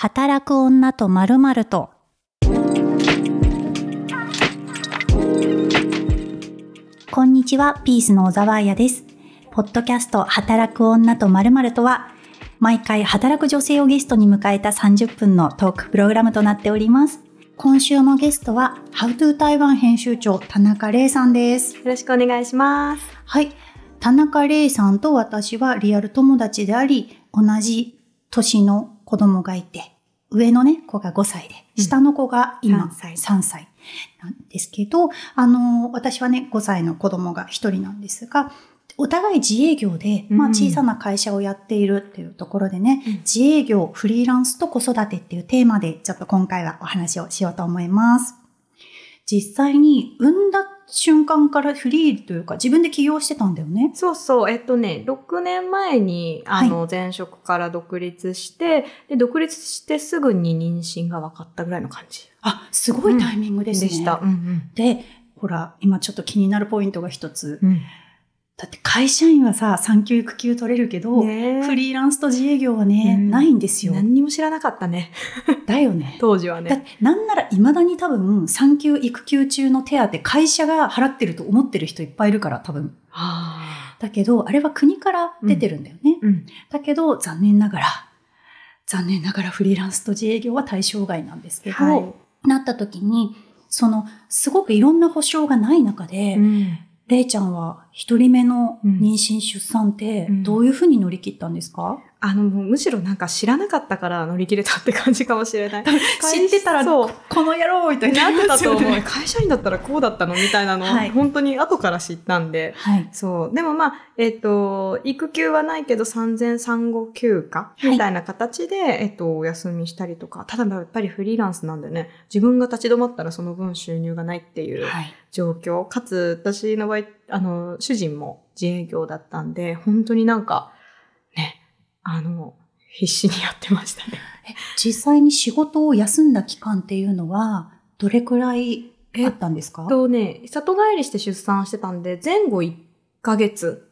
働く女とまるまると。こんにちは、ピースの小沢彩です。ポッドキャスト働く女とまるまるとは、毎回働く女性をゲストに迎えた30分のトークプログラムとなっております。今週のゲストは、How to 台湾編集長、田中玲さんです。よろしくお願いします。はい。田中玲さんと私はリアル友達であり、同じ年の子供がいて、上のね、子が5歳で、うん。下の子が今3歳。3歳。なんですけど、あの、私はね、5歳の子供が1人なんですが、お互い自営業で、まあうん。小さな会社をやっているっていうところでね、うん。自営業、フリーランスと子育てっていうテーマでちょっと今回はお話をしようと思います。実際に産んだ瞬間からフリーというか自分で起業してたんだよね。そうそう、えっとね、6年前に、あの、前職から独立して、で、独立してすぐに妊娠が分かったぐらいの感じあ、すごいタイミングでですね。した。うんで、ほら、今ちょっと気になるポイントが一つ。うん。だって会社員はさ、産休育休取れるけど、ねえフリーランスと自営業はね、うんないんですよ。何にも知らなかったね。だよね。当時はだっね。てなんなら未だに多分産休育休中の手当会社が払ってると思ってる人いっぱいいるから多分。はあ。だけど、あれは国から出てるんだよね。うん。だけど、残念ながら、残念ながらフリーランスと自営業は対象外なんですけど、はいなった時に、その、すごくいろんな保証がない中で、うんれいちゃんは一人目の妊娠出産ってうん。どういうふうに乗り切ったんですか、あの、もうむしろなんか知らなかったから乗り切れたって感じかもしれない。知ってたら、そうここの野郎みたいになってたと思う。会社員だったらこうだったのみたいなのを、はい本当に後から知ったんで。はい。そう。でもまあ、えっ、と、育休はないけど産前産後休暇はいみたいな形で、えっ、と、お休みしたりとか、ただやっぱりフリーランスなんでね、自分が立ち止まったらその分収入がないっていうはい。状況。かつ、私の場合、あの、主人も自営業だったんで、本当になんか、ね、あの、必死にやってましたね。え実際に仕事を休んだ期間っていうのは、どれくらいあったんですか？とね、里帰りして出産してたんで、前後1ヶ月。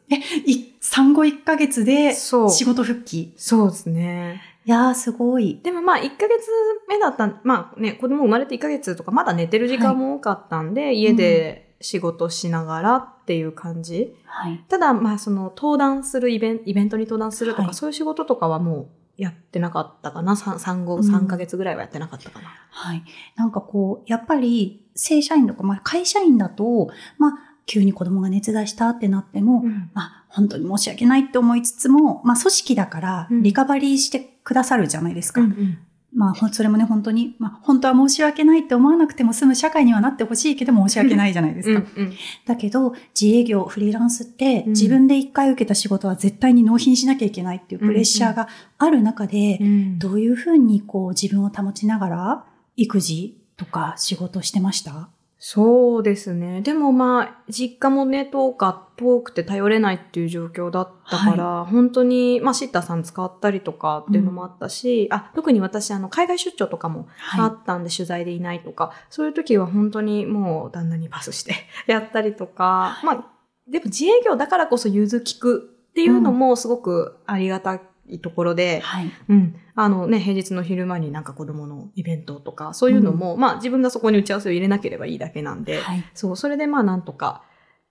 い産後1ヶ月でそう。仕事復帰？そうですね。いやー、すごい。でもまあ、1ヶ月目だった、まあね、子供生まれて1ヶ月とか、まだ寝てる時間も多かったんで、家で仕事しながらっていう感じ。はい。ただ、まあ、その、登壇するイベント、イベントに登壇するとか、はいそういう仕事とかはもうやってなかったかな。産産後うん3ヶ月ぐらいはやってなかったかな。はい。なんかこう、やっぱり正社員とか、まあ会社員だと、まあ急に子供が熱出したってなっても、まあ本当に申し訳ないって思いつつも、まあ組織だからうんリカバリーしてくださるじゃないですか。うんうんまあそれもね本当に、まあ本当は申し訳ないって思わなくても済む社会にはなってほしいけど申し訳ないじゃないですか。うんうんだけど自営業、フリーランスってうん。自分で一回受けた仕事は絶対に納品しなきゃいけないっていうプレッシャーがある中で、うん。どういうふうにこう自分を保ちながら育児とか仕事してました？そうですね。でもまあ、実家もね、遠か、遠くて頼れないっていう状況だったから、本当に、まあ、シッターさん使ったりとかっていうのもあったし、あ、特に私、あの、海外出張とかもあはったんで、取材でいないとか、そういう時は本当にもう旦那にパスして やったりとか、まあ、でも自営業だからこそ融通聞くっていうのもすごくありがたいところでい。、はい。うん。あのね、平日の昼間になんか子供のイベントとか、そういうのも、まあ自分がそこに打ち合わせを入れなければいいだけなんで、はい。そう、それでまあなんとか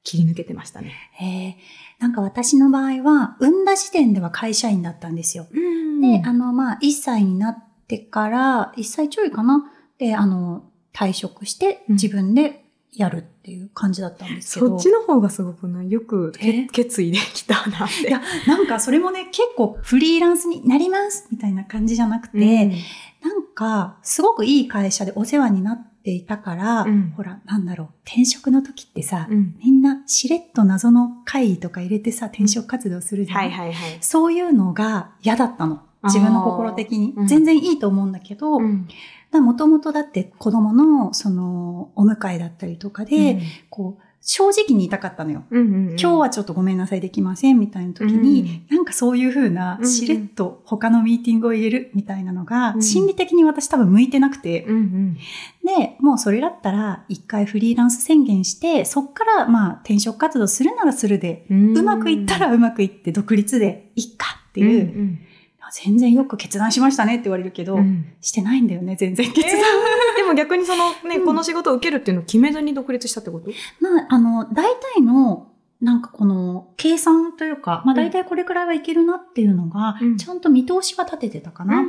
切り抜けてましたね。えー、なんか私の場合は、産んだ時点では会社員だったんですよ。うんで、あの、まあ、1歳になってから、1歳ちょいかな？で、あの、退職してうん自分でやるっていう感じだったんですけど。そっちの方がすごくね、よく決意できたなって。いや、なんかそれもね、結構フリーランスになりますみたいな感じじゃなくて、うんなんか、すごくいい会社でお世話になっていたから、うんほら、なんだろう、転職の時ってさ、うんみんなしれっと謎の会議とか入れてさ、転職活動するじゃん。はいはいはい。そういうのが嫌だったの。自分の心的に全然いいと思うんだけど、うんもともとだって子供の、その、お迎えだったりとかで、こう、正直に言いたかったのよ。うんうんうん。今日はちょっとごめんなさいできませんみたいな時に、なんかそういう風なうんうん。しれっと他のミーティングを入れるみたいなのが、うん。心理的に私多分向いてなくて、うんうん。で、もうそれだったら一回フリーランス宣言して、そっからまあ転職活動するならするで、うん。うまくいったらうまくいって独立でいっかっていう、ん全然よく決断しましたねって言われるけど、うん。してないんだよね、全然決断。でも逆にそのね、うん。この仕事を受けるっていうのを決めずに独立したってこと？まあ、あの、大体の、なんかこの、計算というか、まあ大体これくらいはいけるなっていうのが、うん。ちゃんと見通しは立ててたかな。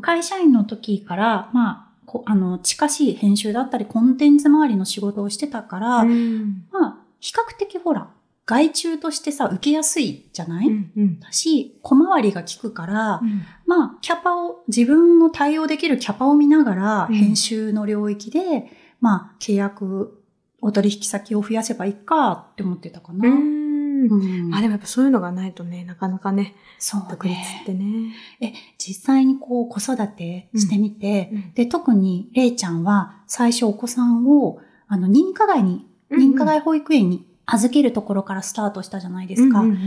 会社員の時から、まあ、こあの、近しい編集だったり、コンテンツ周りの仕事をしてたから、うん。まあ、比較的ほら、外注としてさ、受けやすいじゃない、うんうん。だし、小回りが効くから、まあ、キャパを、自分の対応できるキャパを見ながら、うん。編集の領域で、まあ、契約、お取引先を増やせばいいかって思ってたかな。うん。うん。あ、でもやっぱそういうのがないとね、なかなかね、そう独立ねってね。え、実際にこう、子育てしてみて、うん。で、特に、れいちゃんは、最初お子さんを、あの、認可外に、認可外保育園に預けるところからスタートしたじゃないですか。うんうん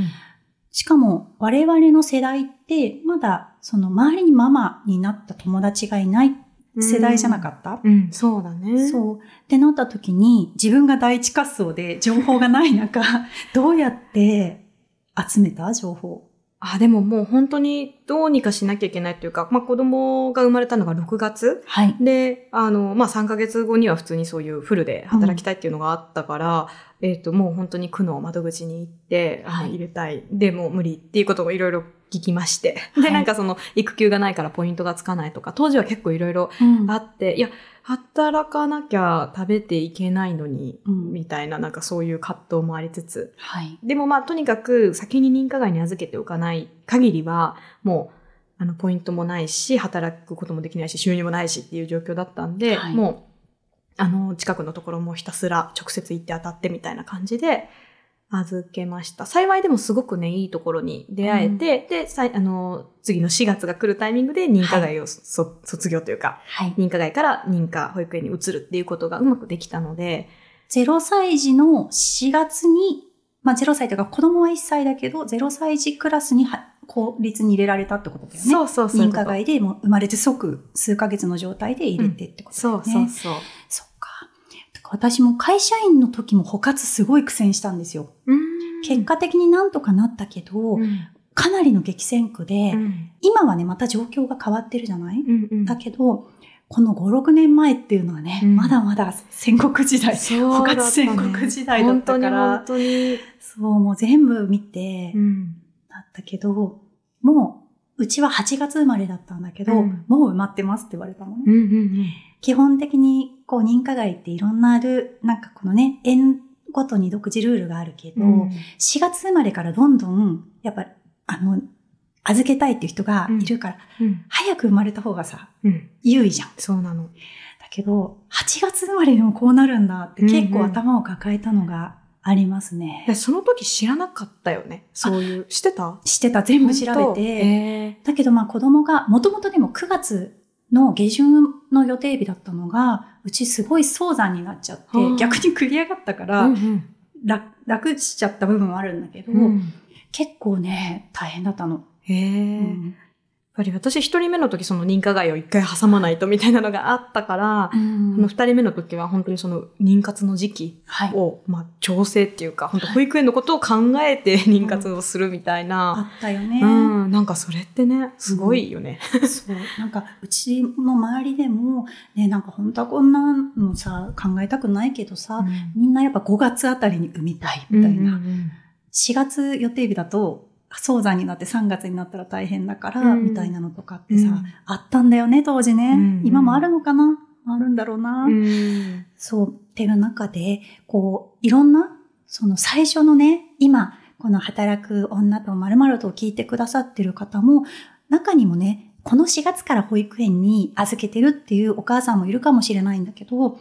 しかも、我々の世代って、まだ、その、周りにママになった友達がいないうん世代じゃなかった、うん、そうだね。そう。ってなった時に、自分が第一滑走で情報がない中、どうやって集めた？情報。あ、でももう本当にどうにかしなきゃいけないというか、まあ子供が生まれたのが6月はい。で、あの、まあ3ヶ月後には普通にそういうフルで働きたいっていうのがあったから、えっ、と、もう本当に区の窓口に行って、あのはい入れたい。でもう無理っていうことをいろいろ聞きまして。はいで、なんかその育休がないからポイントがつかないとか、当時は結構いろいろうんあって、いや、働かなきゃ食べていけないのに、うんみたいな、なんかそういう葛藤もありつつ。はい。でもまあ、とにかく先に認可外に預けておかない限りは、もう、あの、ポイントもないし、働くこともできないし、収入もないしっていう状況だったんで、はいもう、あの、近くのところもひたすら直接行って当たってみたいな感じで、預けました。幸いでもすごくね、いいところに出会えて、で、さいあの、次の4月が来るタイミングで認可外をそ、卒業というか、はい。認可外から認可保育園に移るっていうことがうまくできたので、0歳児の4月に、まあ0歳というか子供は1歳だけど、0歳児クラスには公立に入れられたってことだよね。そうそうそう認。可外でもう生まれて即数ヶ月の状態で入れてってことだそうよね。そうそう。そっか。だから私も会社員の時も補活すごい苦戦したんですよ。結果的になんとかなったけど、うんかなりの激戦区で、うん今はね、また状況が変わってるじゃない、うんうんだけど、この5、6年前っていうのはね、うんまだまだ戦国時代。ね活戦国時代だったから本当にそう、もう全部見て、本当に。だったけど、もう、うちは8月生まれだったんだけど、うん。もう埋まってますって言われたのね。うんうんうん。基本的に、こう、認可外っていろんなル、なんかこのね、園ごとに独自ルールがあるけど、うん。4月生まれからどんどん、やっぱ、あの、預けたいっていう人がいるから、うん。早く生まれた方がさ、うん。優位じゃん。だそうなの。けど、8月生まれでもこうなるんだって結構頭を抱えたのがありますね。でその時知らなかったよね？そういう。知ってた？してた、全部調べて、へだけどまあ子供が、もともとでも9月の下旬の予定日だったのが、うちすごい早産になっちゃってはあ、逆に繰り上がったかーら、うん楽楽しちゃった部分はあるんだけど、うんうん結構ね、大変だったの。へえ。うんぱり私一人目の時その認可外を一回挟まないとみたいなのがあったから、この二人目の時は本当にその妊活の時期はい。を、まあ、調整っていうか、本当保育園のことを考えて妊活をするみたいな。あったよね。うん、なんかそれってね、すごいよね。そう。なんか、うちの周りでも、ね、なんか本当はこんなのさ、考えたくないけどさ、みんなやっぱ5月あたりに産みたいみたいな。うんうんうん4月予定日だと、早産になって3月になったら大変だから、うんみたいなのとかってさ、うんあったんだよね、当時ね。うん今もあるのかな？あるんだろうな。うんそう。っていう中で、こう、いろんな、その最初のね、今、この働く女と〇〇と聞いてくださってる方も、中にもね、この4月から保育園に預けてるっていうお母さんもいるかもしれないんだけど、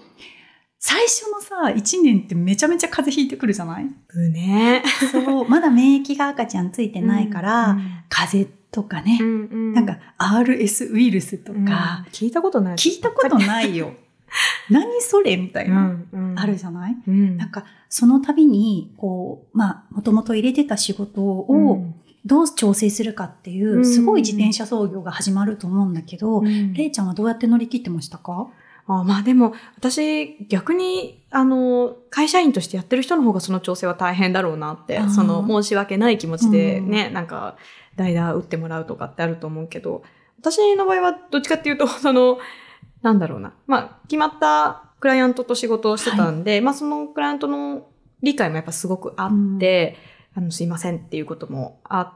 最初のさ、1年ってめちゃめちゃ風邪ひいてくるじゃない？ぶね。そう、まだ免疫が赤ちゃんついてないから、風邪とかね、うんなんか RS ウイルスとうん。か、聞いたことない。聞いたことないよ。何それみたいな、うんうん。あるじゃない？うん。なんか、その度に、こう、まあ、もともと入れてた仕事をどう調整するかっていうう、ん。すごい自転車操業が始まると思うんだけど、うん。れいちゃんはどうやって乗り切ってましたか？あまあでも、私、逆に、あの、会社員としてやってる人の方がその調整は大変だろうなってその、申し訳ない気持ちでね、なんか、代打打ってもらうとかってあると思うけど、私の場合はどっちかっていうと、その、なんだろうな。まあ、決まったクライアントと仕事をしてたんで、まあ、そのクライアントの理解もやっぱすごくあって、あの、すいませんっていうこともあっ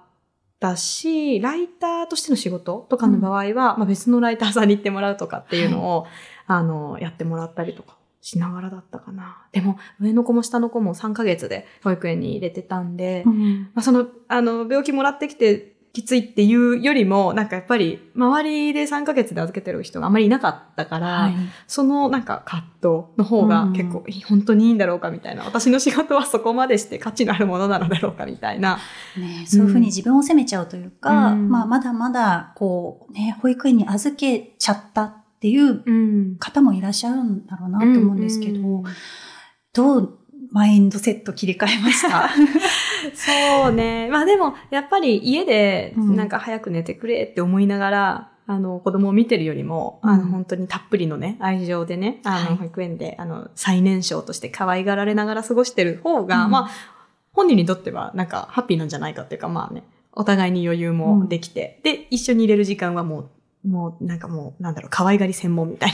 たし、ライターとしての仕事とかの場合は、まあ、別のライターさんに行ってもらうとかっていうのを、あの、やってもらったりとかしながらだったかな。でも、上の子も下の子も3ヶ月で保育園に入れてたんで、うんまあ、その、あの、病気もらってきてきついっていうよりも、なんかやっぱり、周りで3ヶ月で預けてる人があんまりいなかったから、はい。そのなんか葛藤の方が結構、本当にいいんだろうかみたいな、私の仕事はそこまでして価値のあるものなのだろうかみたいな。ね、そういうふうに自分を責めちゃうというか、うんまあ、まだまだ、こう、ね、保育園に預けちゃったっていううん。方もいらっしゃるんだろうなと思うんですけど、うんどうマインドセット切り替えました そうね。まあでも、やっぱり家で、うん。なんか早く寝てくれって思いながら、あの、子供を見てるよりも、あの、うん本当にたっぷりのね、愛情でね、あの、はい。保育園で、あの、最年少として可愛がられながら過ごしてる方が、うん。まあ、本人にとっては、なんか、ハッピーなんじゃないかっていうか、まあね、お互いに余裕もできて、で、一緒に入れる時間はもう、もう、なんかもう、なんだろう、可愛がり専門みたい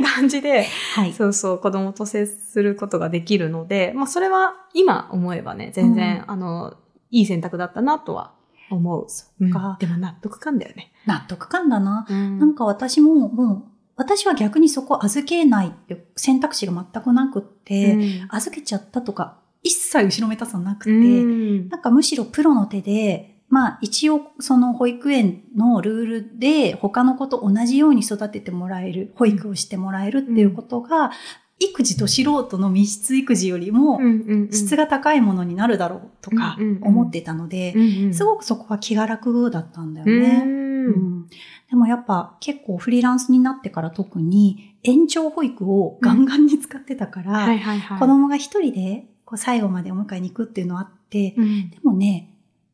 な 感じで、はい。そうそう、子供と接することができるので、まあそれは今思えばね、全然、うあの、いい選択だったなとは思う。そうんっか、でも納得感だよね。納得感だな。ななんか私も、もう、私は逆にそこ預けないって選択肢が全くなくって、預けちゃったとか、一切後ろめたさなくて、うんなんかむしろプロの手で、まあ一応その保育園のルールで他の子と同じように育ててもらえる、保育をしてもらえるっていうことが、育児と素人の密室育児よりも質が高いものになるだろうとか思ってたので、すごくそこは気が楽だったんだようね。ん。うん。でもやっぱ結構フリーランスになってから特に延長保育をガンガンに使ってたから。子供が一人でこう最後までお迎えに行くっていうのあって、うん。でもね、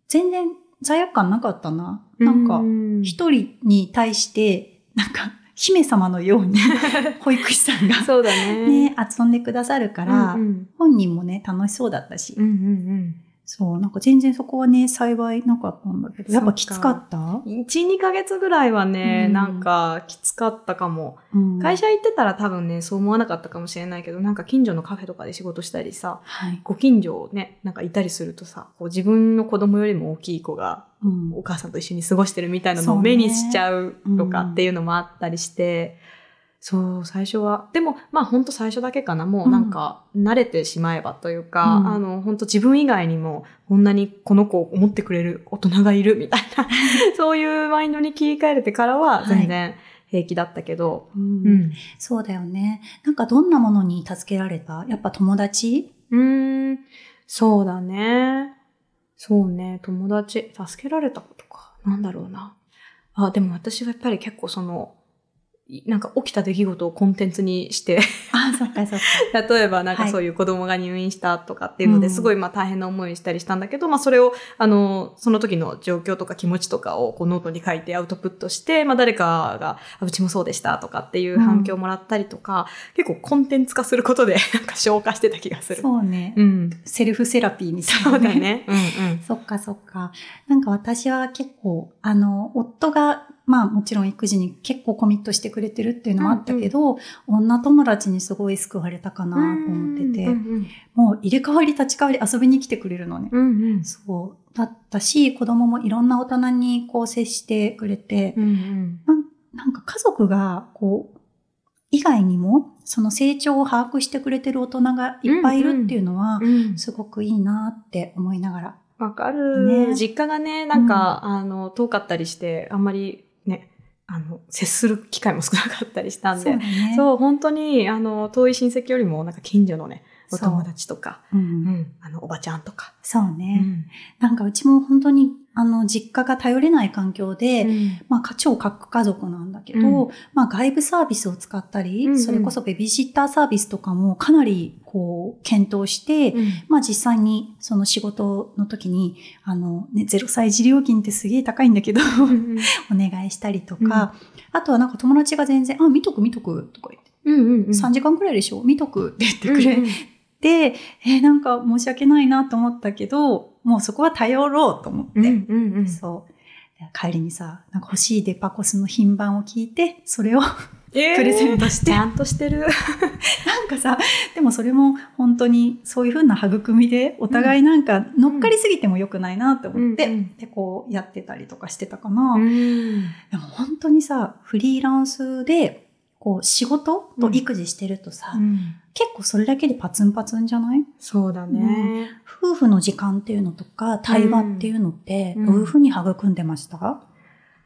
全然罪悪感なかったな。なんか、うん一人に対して、なんか、姫様のように 保育士さんがそうだね。ね、遊んでくださるから、うんうん本人もね、楽しそうだったし、うんうんそう、なんか全然そこはね、幸いなかったんだけど、やっぱきつかった？うん。1、2ヶ月ぐらいはね、うんなんかきつかったかも。うん会社行ってたら多分ね、そう思わなかったかもしれないけど、なんか近所のカフェとかで仕事したりさ、はい。ご近所ね、なんかいたりするとさ、こう自分の子供よりも大きい子がうんお母さんと一緒に過ごしてるみたいなのを目にしちゃうとかうんっていうのもあったりして、そう、最初は。でも、まあ本当最初だけかな。もうなんか慣れてしまえばというか、うんあの、本当自分以外にもこんなにこの子を思ってくれる大人がいるみたいな、そういうマインドに切り替えれてからは全然平気だったけど、うんうん。そうだよね。なんかどんなものに助けられた？やっぱ友達？うーん、そうだね。そうね、友達、助けられたことか。なんだろうな。あ、でも私はやっぱり結構その、いなんか起きた出来事をコンテンツにして、あ、そっかそっか。例えばなんかはいそういう子供が入院したとかっていうので、うんすごいまあ大変な思いしたりしたんだけど、まあそれを、あの、その時の状況とか気持ちとかをこうノートに書いてアウトプットして、まあ誰かが、あうちもそうでしたとかっていう反響をもらったりとか、結構コンテンツ化することで なんか消化してた気がする。そうね。うん。セルフセラピーにそうだ。ね。うんうん。そっかそっか。なんか私は結構、あの、夫が、まあもちろん育児に結構コミットしてくれてるっていうのもあったけど、女友達にすごい救われたかなと思ってて、うんもう入れ替わり立ち替わり遊びに来てくれるのね。うんうん。そう。だったし、子供もいろんな大人にこう接してくれて、うんうん。なんなんか家族が、こう、以外にも、その成長を把握してくれてる大人がいっぱいいるっていうのは、うんすごくいいなって思いながら。わかる、ね。実家がね、なんか、あの、遠かったりして、あんまりね、あの、接する機会も少なかったりしたんでそうだ、ね。そう、本当に、あの、遠い親戚よりも、なんか近所のね、お友達とか、う。うんん、あの、おばちゃんとか。そうね。うんなんかうちも本当に、あの、実家が頼れない環境で、うん。まあ、超核家族なんだけど、うん。まあ、外部サービスを使ったり、うんうん。それこそベビーシッターサービスとかもかなり、こう、検討して、まあ実際にその仕事の時に、あのね、0歳児料金ってすげえ高いんだけど、うん お願いしたりとか、あとはなんか友達が全然、あ、見とく見とくとか言って、うんうんうん。3時間くらいでしょ見とくって言ってくれうんうんて、えーなんか申し訳ないなと思ったけど、もうそこは頼ろうと思って、うんうんうんそう。帰りにさ、なんか欲しいデパコスの品番を聞いて、それをえ プレゼントしてちゃんとしてる。なんかさ、でもそれも本当にそういう風な育みで、お互いなんか乗っかりすぎても良くないなって思って、うんうんで、こうやってたりとかしてたかな。うんでも本当にさ、フリーランスで、こう仕事と育児してるとさ、結構それだけでパツンパツンじゃない？そうだね。夫婦の時間っていうのとか、対話っていうのって、うん。どういう風に育んでました、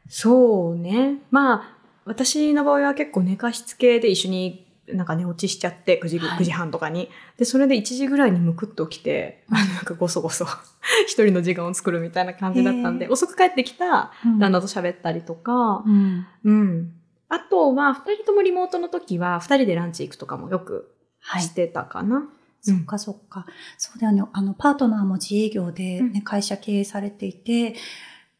そうね。まあ、私の場合は結構寝かしつけで一緒になんか寝落ちしちゃって、9時,、はい。9時半とかに。で、それで1時ぐらいにむくっと起きて、あのなんかごそごそ 一人の時間を作るみたいな感じだったんで、へ遅く帰ってきたうん。旦那と喋ったりとか、うん。うん。あとは、二人ともリモートの時は、二人でランチ行くとかもよくはいし。てたかな。そっかそっか。そうだよね。あの、パートナーも自営業で、ねうん会社経営されていて、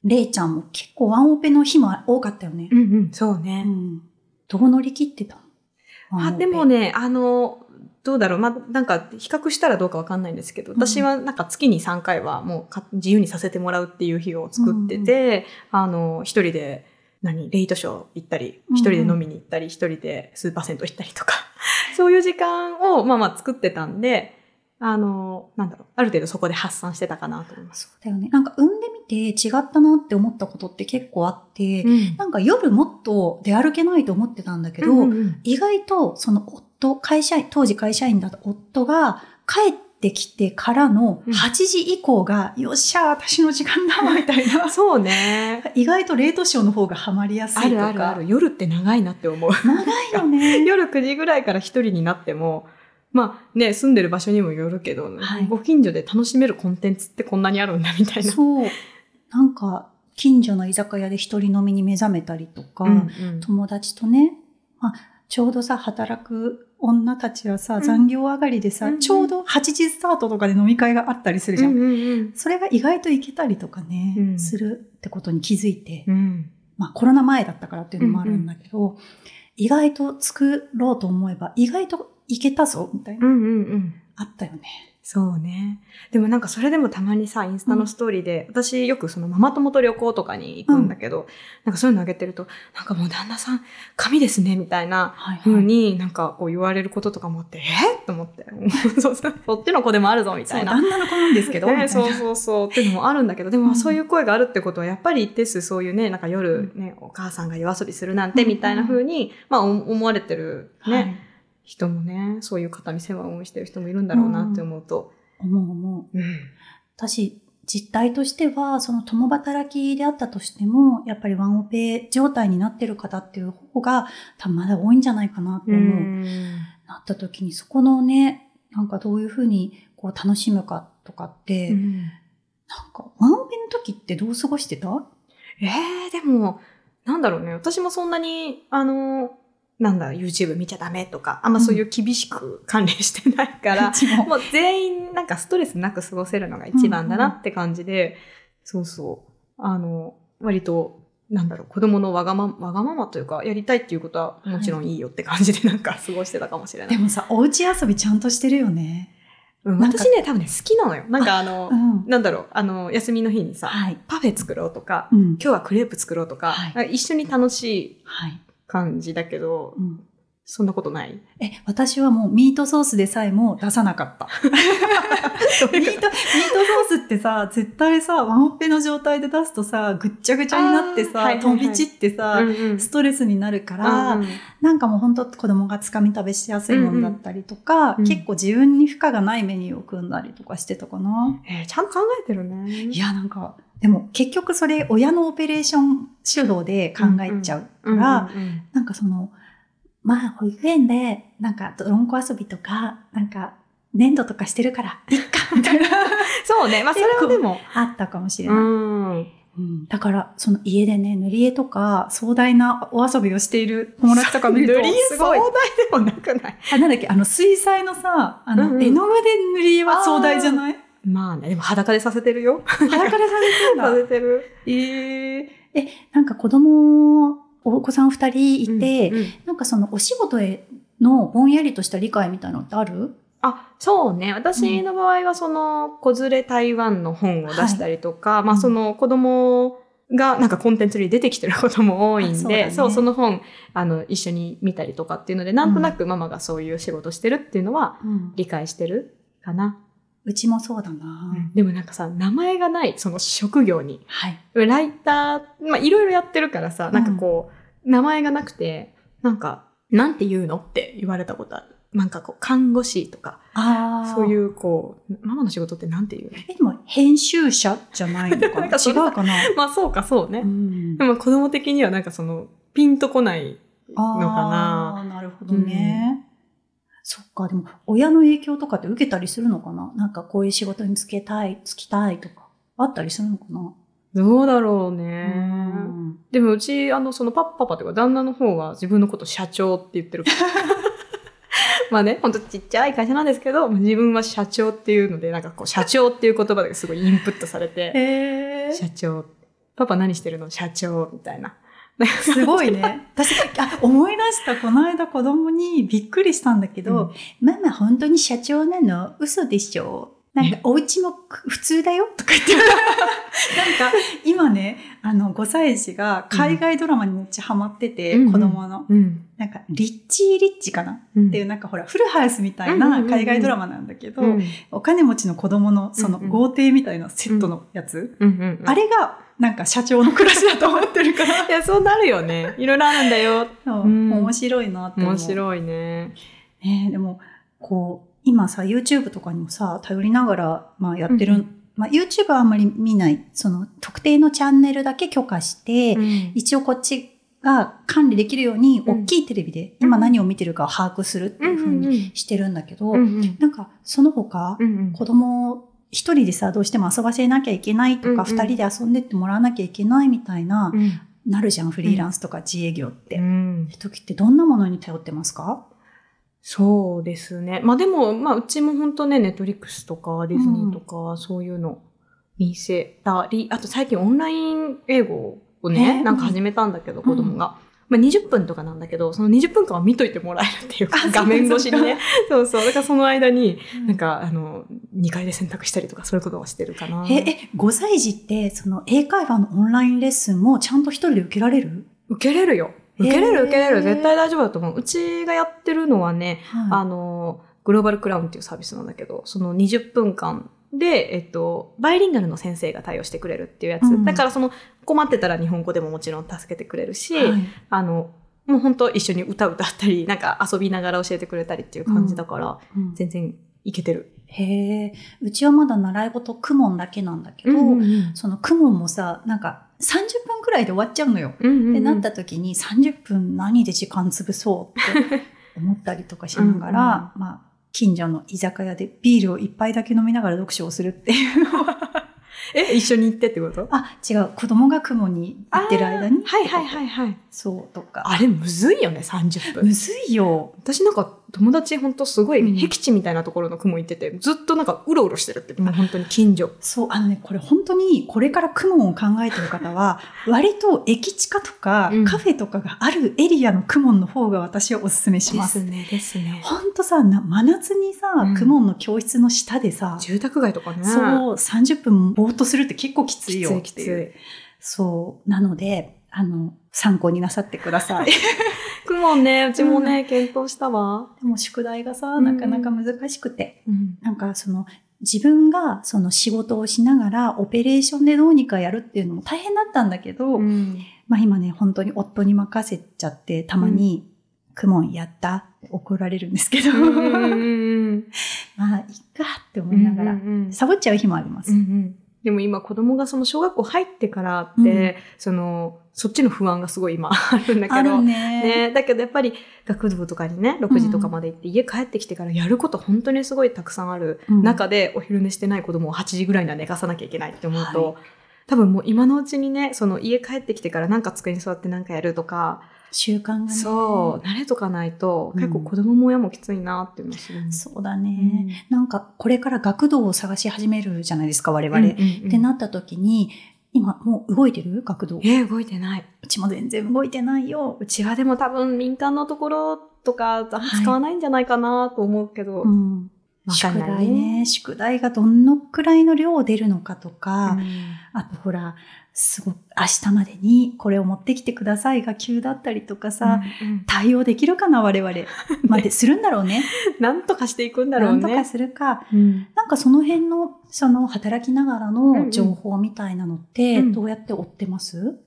レイちゃんも結構ワンオペの日も多かったよね。うんうん、そううね。ん。どう乗り切ってたあペでもね、あの、どうだろう。まあ、なんか、比較したらどうかわかんないんですけど、うん私はなんか月に3回はもうか自由にさせてもらうっていう日を作ってて、あの、一人で、何、レイトショー行ったり、うん一人で飲みに行ったり、一人でスーパー銭湯行ったりとか、そういう時間を、まあまあ作ってたんで、あの、なんだろう、ある程度そこで発散してたかなと思います。そうだよね。なんか産んでみて違ったなって思ったことって結構あって、うんなんか夜もっと出歩けないと思ってたんだけど、うんうん意外とその夫、会社員、当時会社員だった夫が帰ってきてからのうん8時以降が、よっしゃー、私の時間だわ、みたいな。そうね。意外とレートショーの方がハマりやすいあとか。るあるある。夜って長いなって思う。長いよね。夜9時ぐらいから一人になっても、まあね、住んでる場所にもよるけど、はいご近所で楽しめるコンテンツってこんなにあるんだみたいな。そう。なんか、近所の居酒屋で一人飲みに目覚めたりとか、うんうん友達とね、まあ、ちょうどさ、働く女たちはさ、ん。残業上がりでさ、うんうん。ちょうど8時スタートとかで飲み会があったりするじゃん。うんうんそれが意外といけたりとかね、うん。するってことに気づいて、うん。うんまあコロナ前だったからっていうのもあるんだけど、意外と作ろうと思えば、意外といけたぞ、みたいな、うんうんうん。あったよね。そうね。でもなんかそれでもたまにさ、インスタのストーリーで、私よくそのママ友と旅行とかに行くんだけど、なんかそういうのあげてると、なんかもう旦那さん、神ですね、みたいなはい風になんかこう言われることとかもあって、え？と思って。そうそっちの子でもあるぞ、みたいな。旦那の子なんですけど、ね、そうそうそうっていうのもあるんだけど、でうん。もそういう声があるってことは、やっぱり一定数そういうね、なんか夜ね、お母さんが夜遊びするなんてうん。みたいな風に、まあお思われてるね、はい人もね、そういう方に世話をしてる人もいるんだろうなって思うと。思う思う。うん。私、実態としては、その共働きであったとしても、やっぱりワンオペ状態になってる方っていう方が、多分まだ多いんじゃないかなと思う。なった時に、そこのね、なんかどういうふうにこう楽しむかとかって、うんなんかワンオペの時ってどう過ごしてた？ええでも、なんだろうね。私もそんなに、あの、なんだ、YouTube 見ちゃダメとか、あんまそういう厳しく関連してないから、うちももう全員なんかストレスなく過ごせるのが一番だなって感じで、そうそう。あの、割と、なんだろう、子供のわがまま、わがままというか、やりたいっていうことはもちろんいいよって感じでなんか過ごしてたかもしれない。でもさ、おうち遊びちゃんとしてるよね。うん私ね、多分ね、好きなのよ。なんかあの、うん。なんだろう、あの、休みの日にさ、はい。パフェ作ろうとか、うん。今日はクレープ作ろうとか、はいか一緒に楽しい。感じだけど、うん。そんなことないえ、私はもうミートソースでさえも出さなかった。ミート、ミートソースってさ、絶対さ、ワンオペの状態で出すとさ、ぐっちゃぐちゃになってさ、飛び散ってさ、うんうんストレスになるから、うんなんかもう本当子供がつかみ食べしやすいものだったりとか、うん結構自分に負荷がないメニューを組んだりとかしてたかな。えーちゃんと考えてるね。いや、なんか、でも結局それ親のオペレーション主導で考えちゃうから、うんうんうんなんかその、まあ保育園で、なんかドロンコ遊びとか、なんか粘土とかしてるから、いっか、みたいな、そうね。まあ、それはでも。あったかもしれうない。ん。うんだから、その家でね、塗り絵とか、壮大なお遊びをしている友達とか見ると、塗り絵。壮大でもなくない？あ、なんだっけ、あの、水彩のさ、あの、うんうん絵の具で塗り絵は壮大じゃない？まあね、でも裸でさせてるよ。裸でされてんだ さ。せてる。えええ、なんか子供、お子さん二人いて、うんうんなんかそのお仕事へのぼんやりとした理解みたいなのってある？あ、そうね。私の場合は、その、子連れ台湾の本を出したりとか、まあ、その子供がなんかコンテンツに出てきてることも多いんで、そう,、あそうその本、あの、一緒に見たりとかっていうので、なんとなくママがそういう仕事してるっていうのはうん理解してるかな。うちもそうだな、でもなんかさ、名前がない、その職業に。はい。ライター、まあいろいろやってるからさ、なんかこう、名前がなくて、なんか、なんて言うのって言われたことある。なんかこう、看護師とか、ああ。。そういううこう、ママの仕事ってなんて言うの？え、でも編集者じゃないのかな？違うかな？まあそうか、そうね。うんでも子供的にはなんかその、ピンとこないあのかな。あーなるほどね。そっか、でも親の影響とかって受けたりするのかな？なんかこういう仕事に就けたい、就きたいとか、あったりするのかな？どうだろううね。んでもうち、あの、そのパパパというか旦那の方が自分のこと社長って言ってるから。まあね、ほんとちっちゃい会社なんですけど、自分は社長っていうので、なんかこう、社長っていう言葉ですごいインプットされて、社長。パパ何してるの？社長みたいな。すごいね。私、あ、思い出した。この間子供にびっくりしたんだけど、ママ本当に社長なの？嘘でしょ？なんかお家も普通だよ？とか言って。なんか今ね、あの5歳児が海外ドラマにめっちゃハマってて、うん子供の。うん。なんかリッチーリッチかな？うんっていうなんかほらフルハウスみたいなうんうんうんうん海外ドラマなんだけど、うんお金持ちの子供のそのうんうん豪邸みたいなセットのやつ、うんうんうん。あれがなんか社長の暮らしだと思ってるから。いや、そうなるよね。いろいろあるんだよ。そう。うん。面白いなって。面白いね。ねえでも、こう、今さ、YouTube とかにもさ、頼りながら、まあやってる、うんまあ YouTube はあんまり見ない、その特定のチャンネルだけ許可して、うん。一応こっちが管理できるように、うん。大きいテレビで今何を見てるかを把握するっていうふうにしてるんだけど、なんかその他、うんうん。子供一人でさ、どうしても遊ばせなきゃいけないとか、うんうん。二、人で遊んでってもらわなきゃいけないみたいな、うん。なるじゃん、フリーランスとか自営業って。うん。時ってどんなものに頼ってますか？そうですね。まあでも、まあうちも本当ね、ネットリックスとかディズニーとか、そういうの見せたり、あと最近オンライン英語をへね、ーなんか始めたんだけど、子供が。まあ20分とかなんだけど、その20分間は見といてもらえるっていうか画面越しにね。そそうそう。だからその間に、なんか、か、あの、2階で洗濯したりとか、そういうことはしてるかな。え、え、5歳児って、その英会話のオンラインレッスンもちゃんと一人で受けられる？受けれるよ。受けれる受けれる。絶対大丈夫だと思う。うちがやってるのはね、ああの、グローバルクラウンっていうサービスなんだけど、その20分間で、えっと、バイリンガルの先生が対応してくれるっていうやつ。うん。だからその、困ってたら日本語でももちろん助けてくれるし、はい。あの、もう本当一緒に歌歌ったり、なんか遊びながら教えてくれたりっていう感じだから、うん。全然いけてる。へえ、うちはまだ習い事クモンだけなんだけど、うんそのクモンもさ、なんか30分くらいで終わっちゃうのよ。うんうんってなった時に30分何で時間潰そうって思ったりとかしながら、まあ、近所の居酒屋でビールを一杯だけ飲みながら読書をするっていう。え、一緒に行ってってこと？あ、違う。子供がクモンに行ってる間に。はいはいはいはい。そうとか。あれむずいよね、30分む。ずいよ。私なんか友達ほんとすごうんい僻地みたいなところの雲行ってて、ずっとなんかうろうろしてるって、もう本当に近所。そう、あのね、これ本当にこれからクモンを考えてる方は、割と駅地下とかうんカフェとかがあるエリアのクモンの方が私はおすすめします。ね、ですね。ほんとさ、な真夏にさ、うんクモンの教室の下でさ、住宅街とかね。そう、30分ぼーっとするって結構きついよきつ。い。そう。なので、あの、参考になさってください。雲ね、うちもね、検討したわ。でも宿題がさ、んなかなか難しくて。うん。なんかその、自分がその仕事をしながらオペレーションでどうにかやるっていうのも大変だったんだけど、うん。まあ今ね、本当に夫に任せちゃって、たまに、クモンやったって怒られるんです。けど、うん。まあ、いっかって思いながら、うんサボっちゃう日もあります。うんうんでも今子供がその小学校入ってからって、その、そっちの不安がすごい今 あるんだけど。ね。ね、だけどやっぱり学部とかにね、6時とかまで行って、家帰ってきてからやること本当にすごいたくさんあるうん。中で、お昼寝してない子供を8時ぐらいには寝かさなきゃいけないって思うと、はい。多分もう今のうちにね、その家帰ってきてからなんか机に座ってなんかやるとか、習慣がね。そう、慣れとかないと、うん結構子供も親もきついなっていうする、そうだね。なんか、これから学童を探し始めるじゃないですか、我々。うんっうんうんてなった時に、今もう動いてる学童？えー、動いてない。うちも全然動いてないよ。うちはでも多分民間のところとか使わないんじゃないかなと思うけど。うん。わかん宿題ね。ね。宿題がどのくらいの量出るのかとか、うんあとほら、すごく明日までにこれを持ってきてくださいが急だったりとかさ、うんうん対応できるかな我々。まで、するんだろうね。なんとかしていくんだろうんね。なとかするか。うんなんかその辺の、その働きながらうんうんの情報みたいなのって、うんどうやって追ってます、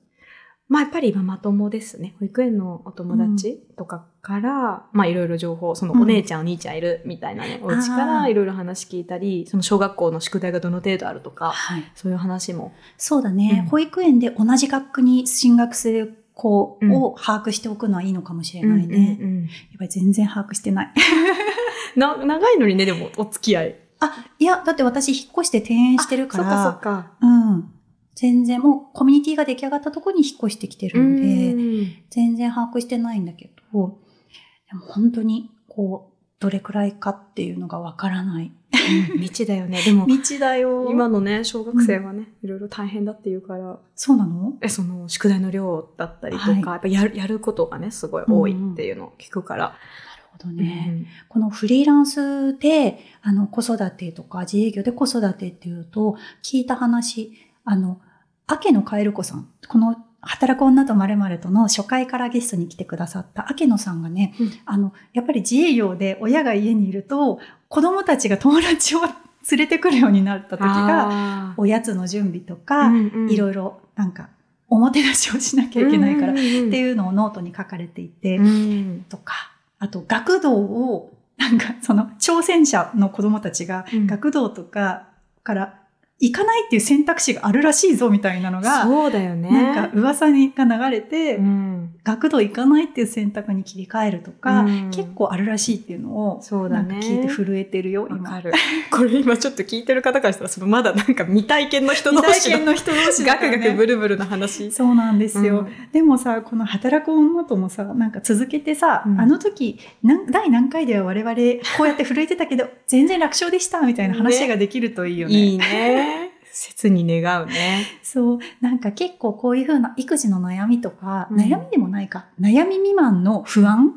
まあやっぱりママ友ですね。保育園のお友達とかから、まあいろいろ情報、そのうんお姉ちゃんお兄ちゃんいるみたいなね、お家からいろいろ話聞いたり、その小学校の宿題がどの程度あるとか、はい。そういう話も。そうだね、うん保育園で同じ学区に進学する子を把握しておくのはいいのかもしれないね。うんうんうんやっぱり全然把握してない。な長いのにね、でもお付き合い。あ、いや、だって私引っ越して転園してるから、あそっかそっか。うん。全然もうコミュニティが出来上がったところに引っ越してきてるので、うん全然把握してないんだけど、でも本当にこう、どれくらいかっていうのがわからない。未知だよね。でも、道だよ今のね、小学生はね、いろいろ大変だっていうから、そうなの？え、その、宿題の量だったりとか、はいやっぱやる、やることがね、すごい多いっていうのを聞くから。なるほどね。うんこのフリーランスで、あの、子育てとか自営業で子育てっていうと、聞いた話、あの、明野カエル子さん、この働く女とまるとの初回からゲストに来てくださった明野さんがね、うん。あの、やっぱり自営業で親が家にいると、子供たちが友達を連れてくるようになった時が、あおやつの準備とーか、うんうん。いろいろなんか、おもてなしをしなきゃいけないから、っうんうんうん。ていうのをノートに書かれていて、うん。とか、あと学童を、なんかその挑戦者の子供たちがうん。学童とかから行かないっていう選択肢があるらしいぞみたいなのが、そうだよね。なんか噂にが流れて、うん、学童行かないっていう選択に切り替えるとか、うん結構あるらしいっていうのを、そうだねなんか聞いて震えてるよ、今。る。これ今ちょっと聞いてる方からしたら、そのまだなんか未体験の人同士の未体験の人同士だガクガクブルブルの話。そうなんですよ。うんでもさ、この働く女ともさ、なんか続けてさ、うんあの時、なん第何回では我々こうやって震えてたけど、全然楽勝でしたみたいな話ができるといいよね。いいね。切に願うね。そう。なんか結構こういう風な育児の悩みとか、うん。悩みでもないか、悩み未満の不安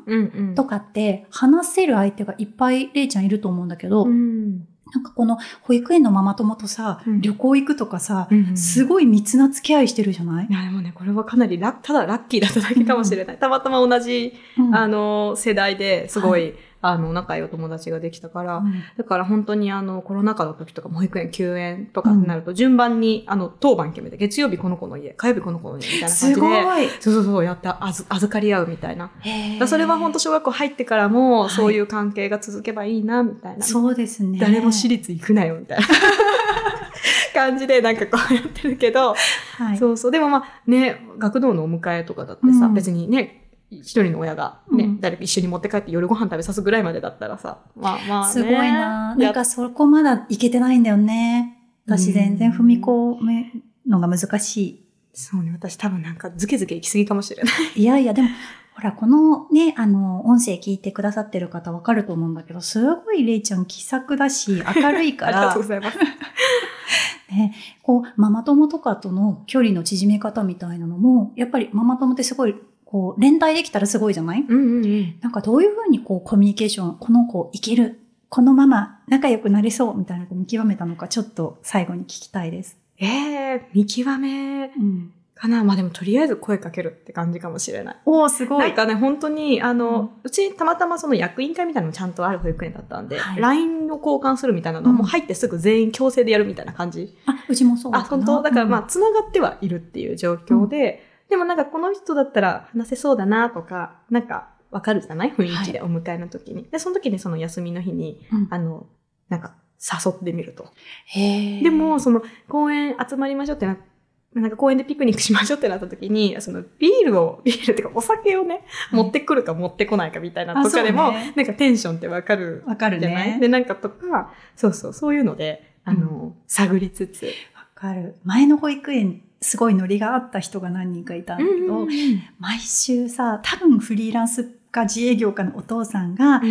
とかって話せる相手がいっぱいれいちゃんいると思うんだけど、うん。なんかこの保育園のママ友とさ、うん。旅行行くとかさ、うんすごい密な付き合いしてるじゃない？い、やでもね、これはかなりラただラッキーだっただけかもしれない。たまたま同じ、うん。あの、世代ですごい、あの、仲良いお友達ができたから、うんだから本当にあの、コロナ禍の時とかも保育園休園とかになると、順番に、あの、当番決めて、月曜日この子の家、火曜日この子の家みたいな感じで、すごい。そうそうそう、やって、あず、預かり合うみたいな。だそれは本当小学校入ってからも、はいそういう関係が続けばいいな、みたいな。そうですね。誰も私立行くなよ、みたいな 感じでなんかこうやってるけど、はい。そうそう。でもまあね、学童のお迎えとかだってさ、うん別にね、一人の親がね、うん誰か一緒に持って帰って夜ご飯食べさすぐらいまでだったらさ、まあまあね。すごいな。やなんかそこまだいけてないんだよね。私全然踏み込むのが難しそうね、私多分なんかズケズケ行き過ぎかもしれない。い。いやいや、でも、ほら、このね、あの、音声聞いてくださってる方わかると思うんだけど、すごいレイちゃん気さくだし、明るいか ありがらとうご、ざいます。ね、こう、ママ友とかとの距離の縮め方みたいなのも、やっぱりママ友ってすごい、こう、連帯できたらすごいじゃない？うんうんうん。なんかどういうふうにこう、コミュニケーション、この子いける、このママ仲良くなれそうみたいなのを見極めたのか、ちょっと最後に聞きたいです。ええ見極めうん。かな？まあでもとりあえず声かけるって感じかもしれない。おー、すごなんかね、本当に、あの、うちたまたまその役員会みたいなのもちゃんとある保育園だったんで、はい LINE を交換するみたいなのはうんもう入ってすぐ全員強制でやるみたいな感じ。あ、うちもそうあ、本当？だからまあ、あ、繋がってはいるっていう状況で、でもなんかこの人だったら話せそうだなとか、なんかわかるじゃない？雰囲気でお迎えの時に。で、その時にその休みの日に、うんあの、なんか誘ってみると。へーでも、、その公園集まりましょうってななんか公園でピクニックしましょうってなった時に、そのビールを、ビールっていうかお酒をね、持ってくるか持ってこないかみたいなあとかでも、ねなんかテンションってわかるわかるじゃない、ね。で、なんかとか、そうそう、そういうので、あの、探りつつ。わかる。前の保育園、すごいノリがあった人が何人かいたんだけど、毎週さ、多分フリーランスか自営業かのお父さんが、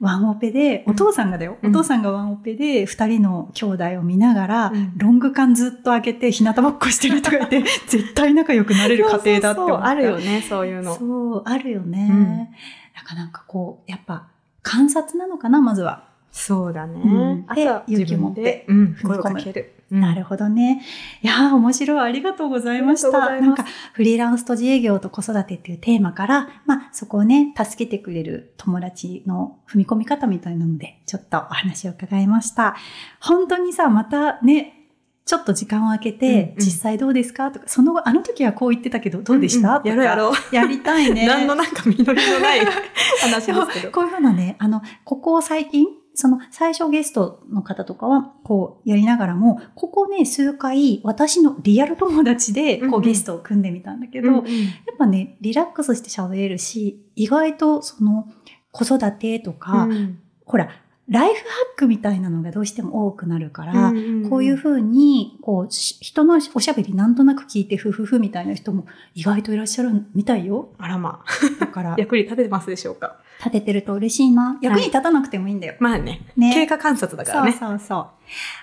ワンオペで、うんお父さんがだよ、うんお父さんがワンオペで二人の兄弟を見ながら、うんロング缶ずっと開けて日向ぼっこしてるとか言って、絶対仲良くなれる家庭だって思った。そうそうそうあるよね、そういうの。そう、あるよね。うんなんかなんかこう、やっぱ観察なのかな、まずは。そうだね。うんあとはで勇気自持ってうん、声をかける。なるほどね。いやー、面白い。ありがとうございました。なんか、フリーランスと自営業と子育てっていうテーマから、まあ、そこをね、助けてくれる友達の踏み込み方みたいなので、ちょっとお話を伺いました。本当にさ、またね、ちょっと時間を空けて、うんうん実際どうですか？とか、その後、あの時はこう言ってたけど、どうでした、うんうんやろうやろう。う。やりたいね。何のなんか実りのない 話ですけど。こういうふうなね、あの、ここ最近、その最初ゲストの方とかは、こうやりながらも、ここね、数回、私のリアル友達で、こうゲストを組んでみたんだけど、うんうん。やっぱね、リラックスして喋れるし、意外とその、子育てとか、うん。ほら、ライフハックみたいなのがどうしても多くなるから、うんうんうんこういうふうに、こう、し人のおしゃべりなんとなく聞いて、ふふふみたいな人も意外といらっしゃるみたいよ。あらまだからあ、、役に立ててますでしょうか。立ててると嬉しいな。役に立たなくてもいいんだよ。まあね、ね経過観察だからね。そうそうそう。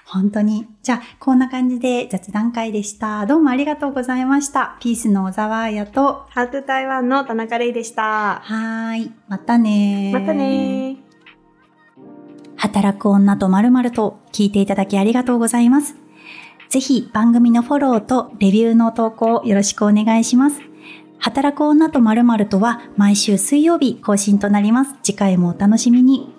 本当に。じゃあ、こんな感じで雑談会でした。どうもありがとうございました。ピースの小沢彩と、ハート台湾の田中玲でした。はーい。またねーまたねー。働く女とまると聞いていただきありがとうございます。ぜひ番組のフォローとレビューの投稿よろしくお願いします。働く女とまるとは毎週水曜日更新となります。次回もお楽しみに。